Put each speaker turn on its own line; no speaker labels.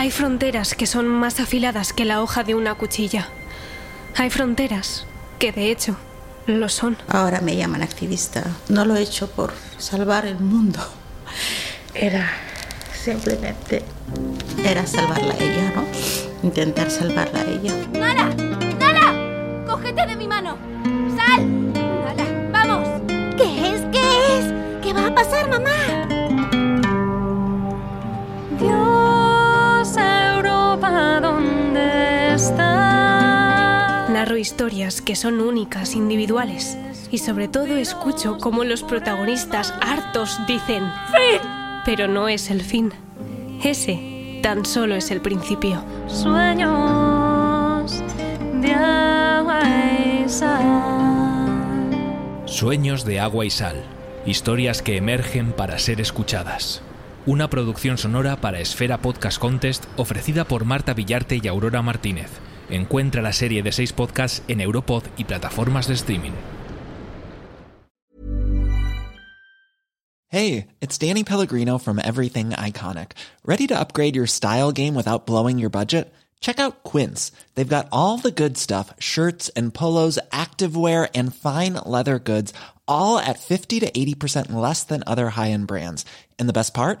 Hay fronteras que son más afiladas que la hoja de una cuchilla. Hay fronteras que de hecho lo son.
Ahora me llaman activista. No lo he hecho por salvar el mundo. Era simplemente era salvarla a ella, ¿no? Intentar salvarla a ella.
¡Nala! ¡Nala! ¡Cógete de mi mano! ¡Sal! ¡Nala! ¡Vamos!
¿Qué es? ¿Qué es? ¿Qué va a pasar, mamá?
Historias que son únicas, individuales. Y sobre todo escucho cómo los protagonistas hartos dicen ¡Fin! Pero no es el fin. Ese tan solo es el principio. Sueños de agua y sal.
Sueños de agua y sal. Historias que emergen para ser escuchadas. Una producción sonora para Esfera Podcast Contest ofrecida por Marta Villarte y Aurora Martínez. Encuentra la serie de seis podcasts en Europod y plataformas de streaming.
Hey, it's Danny Pellegrino from Everything Iconic. Ready to upgrade your style game without blowing your budget? Check out Quince. They've got all the good stuff shirts and polos, activewear, and fine leather goods, all at 50 to 80% less than other high end brands. And the best part?